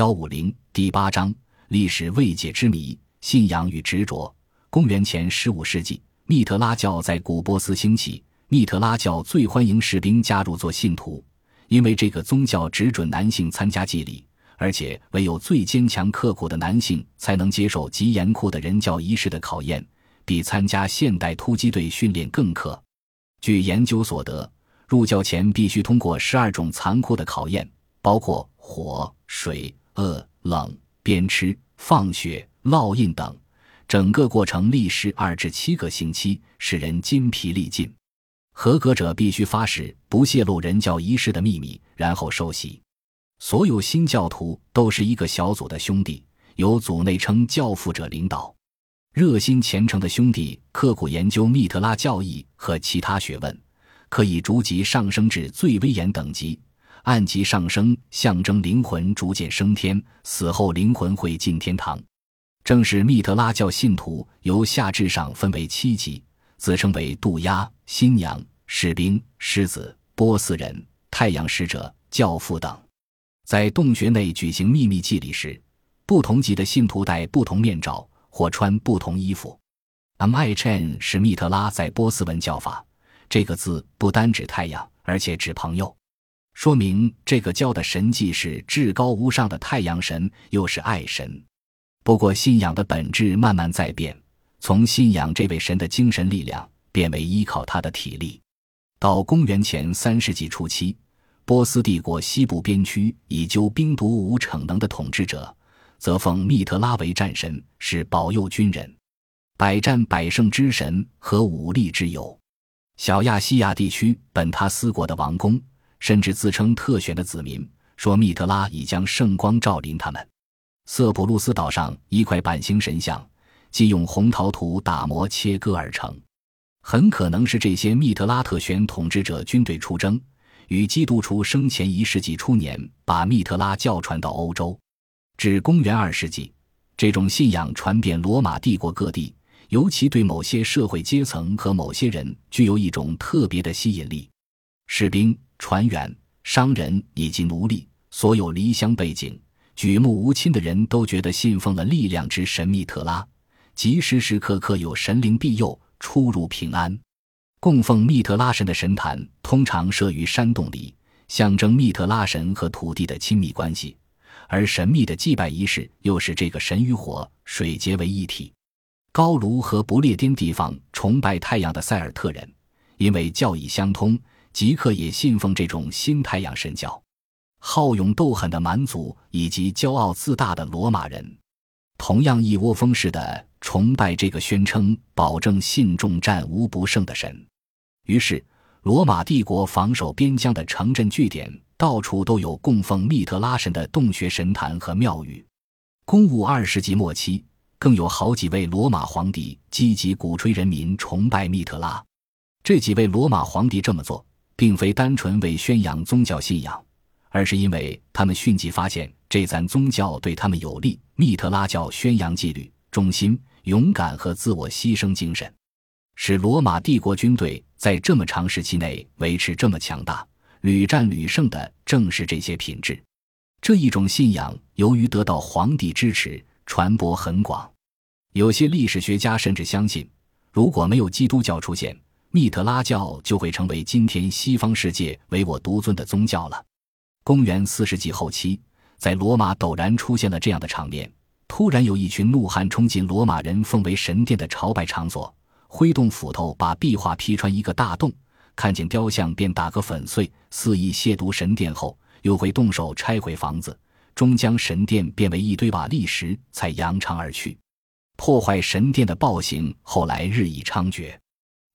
幺五零第八章历史未解之谜：信仰与执着。公元前十五世纪，密特拉教在古波斯兴起。密特拉教最欢迎士兵加入做信徒，因为这个宗教只准男性参加祭礼，而且唯有最坚强刻苦的男性才能接受极严酷的人教仪式的考验，比参加现代突击队训练更苛。据研究所得，入教前必须通过十二种残酷的考验，包括火、水。饿、冷、鞭笞、放血、烙印等，整个过程历时二至七个星期，使人筋疲力尽。合格者必须发誓不泄露人教仪式的秘密，然后受洗。所有新教徒都是一个小组的兄弟，由组内称教父者领导。热心虔诚的兄弟刻苦研究密特拉教义和其他学问，可以逐级上升至最威严等级。按级上升，象征灵魂逐渐升天，死后灵魂会进天堂。正是密特拉教信徒由下至上分为七级，自称为渡鸦、新娘、士兵、狮子、波斯人、太阳使者、教父等。在洞穴内举行秘密祭礼时，不同级的信徒戴不同面罩或穿不同衣服。M I Chen 是密特拉在波斯文叫法，这个字不单指太阳，而且指朋友。说明这个教的神既是至高无上的太阳神，又是爱神。不过，信仰的本质慢慢在变，从信仰这位神的精神力量，变为依靠他的体力。到公元前三世纪初期，波斯帝国西部边区以究兵独无逞能的统治者，则奉密特拉为战神，是保佑军人、百战百胜之神和武力之友。小亚细亚地区本他斯国的王公。甚至自称特选的子民，说密特拉已将圣光照临他们。色普路斯岛上一块板形神像，即用红陶土打磨切割而成，很可能是这些密特拉特选统治者军队出征，与基督徒生前一世纪初年把密特拉教传到欧洲。至公元二世纪，这种信仰传遍罗马帝国各地，尤其对某些社会阶层和某些人具有一种特别的吸引力。士兵。船员、商人以及奴隶，所有离乡背井、举目无亲的人都觉得信奉了力量之神秘特拉，即时时刻刻有神灵庇佑，出入平安。供奉密特拉神的神坛通常设于山洞里，象征密特拉神和土地的亲密关系。而神秘的祭拜仪式又使这个神与火、水结为一体。高卢和不列颠地方崇拜太阳的塞尔特人，因为教义相通。即刻也信奉这种新太阳神教，好勇斗狠的蛮族以及骄傲自大的罗马人，同样一窝蜂似的崇拜这个宣称保证信众战无不胜的神。于是，罗马帝国防守边疆的城镇据点到处都有供奉密特拉神的洞穴神坛和庙宇。公武二世纪末期，更有好几位罗马皇帝积极鼓吹人民崇拜密特拉。这几位罗马皇帝这么做。并非单纯为宣扬宗教信仰，而是因为他们迅即发现这咱宗教对他们有利。密特拉教宣扬纪律、忠心、勇敢和自我牺牲精神，使罗马帝国军队在这么长时期内维持这么强大、屡战屡胜的，正是这些品质。这一种信仰由于得到皇帝支持，传播很广。有些历史学家甚至相信，如果没有基督教出现，密特拉教就会成为今天西方世界唯我独尊的宗教了。公元四世纪后期，在罗马陡然出现了这样的场面：突然有一群怒汉冲进罗马人奉为神殿的朝拜场所，挥动斧头把壁画劈穿一个大洞，看见雕像便打个粉碎，肆意亵渎神殿后，又会动手拆毁房子，终将神殿变为一堆瓦砾石，才扬长而去。破坏神殿的暴行后来日益猖獗。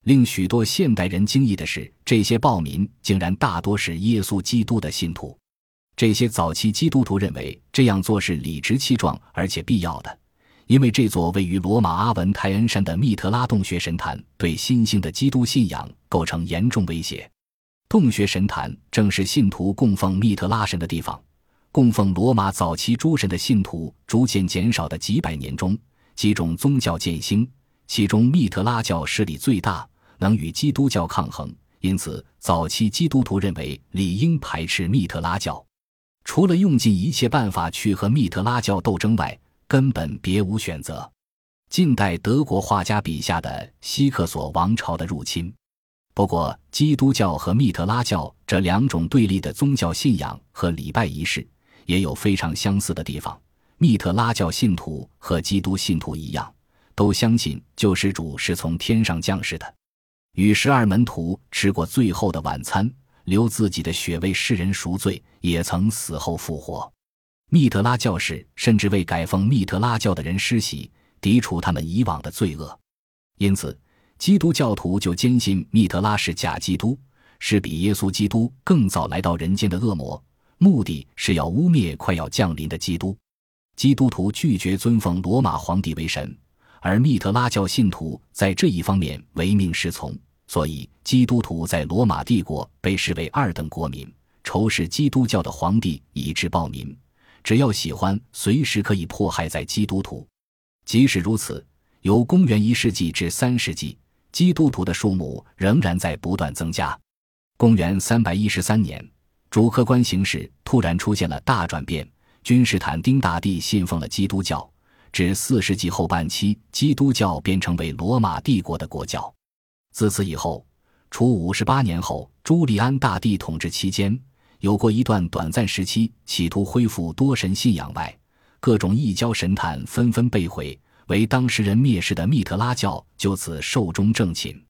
令许多现代人惊异的是，这些暴民竟然大多是耶稣基督的信徒。这些早期基督徒认为这样做是理直气壮而且必要的，因为这座位于罗马阿文泰恩山的密特拉洞穴神坛对新兴的基督信仰构成严重威胁。洞穴神坛正是信徒供奉密特拉神的地方。供奉罗马早期诸神的信徒逐渐减少的几百年中，几种宗教渐兴，其中密特拉教势力最大。能与基督教抗衡，因此早期基督徒认为理应排斥密特拉教。除了用尽一切办法去和密特拉教斗争外，根本别无选择。近代德国画家笔下的希克索王朝的入侵。不过，基督教和密特拉教这两种对立的宗教信仰和礼拜仪式也有非常相似的地方。密特拉教信徒和基督信徒一样，都相信救世主是从天上降世的，与十二门徒吃过最后的晚餐，流自己的血为世人赎罪，也曾死后复活。密特拉教士甚至为改奉密特拉教的人施洗，涤除他们以往的罪恶。因此。基督教徒就坚信密特拉是假基督，是比耶稣基督更早来到人间的恶魔，目的是要污蔑快要降临的基督。基督徒拒绝尊奉罗马皇帝为神，而密特拉教信徒在这一方面唯命是从，所以基督徒在罗马帝国被视为二等国民，仇视基督教的皇帝以致暴民，只要喜欢，随时可以迫害在基督徒。即使如此，由公元一世纪至三世纪。基督徒的数目仍然在不断增加。公元三百一十三年，主客观形势突然出现了大转变，君士坦丁大帝信奉了基督教。至四世纪后半期，基督教便成为罗马帝国的国教。自此以后，除五十八年后朱利安大帝统治期间有过一段短暂时期，企图恢复多神信仰外，各种异教神坛纷纷被毁。为当时人蔑视的密特拉教就此寿终正寝。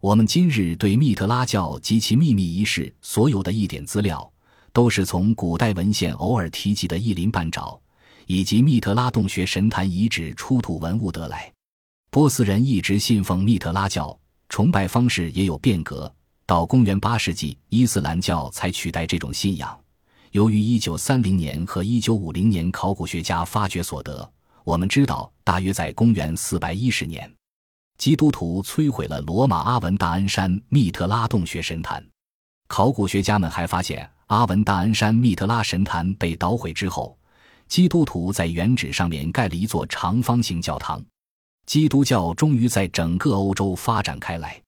我们今日对密特拉教及其秘密仪式所有的一点资料，都是从古代文献偶尔提及的一鳞半爪，以及密特拉洞穴神坛遗址出土文物得来。波斯人一直信奉密特拉教，崇拜方式也有变革。到公元八世纪，伊斯兰教才取代这种信仰。由于一九三零年和一九五零年考古学家发掘所得。我们知道，大约在公元四百一十年，基督徒摧毁了罗马阿文大恩山密特拉洞穴神坛。考古学家们还发现，阿文大恩山密特拉神坛被捣毁之后，基督徒在原址上面盖了一座长方形教堂。基督教终于在整个欧洲发展开来。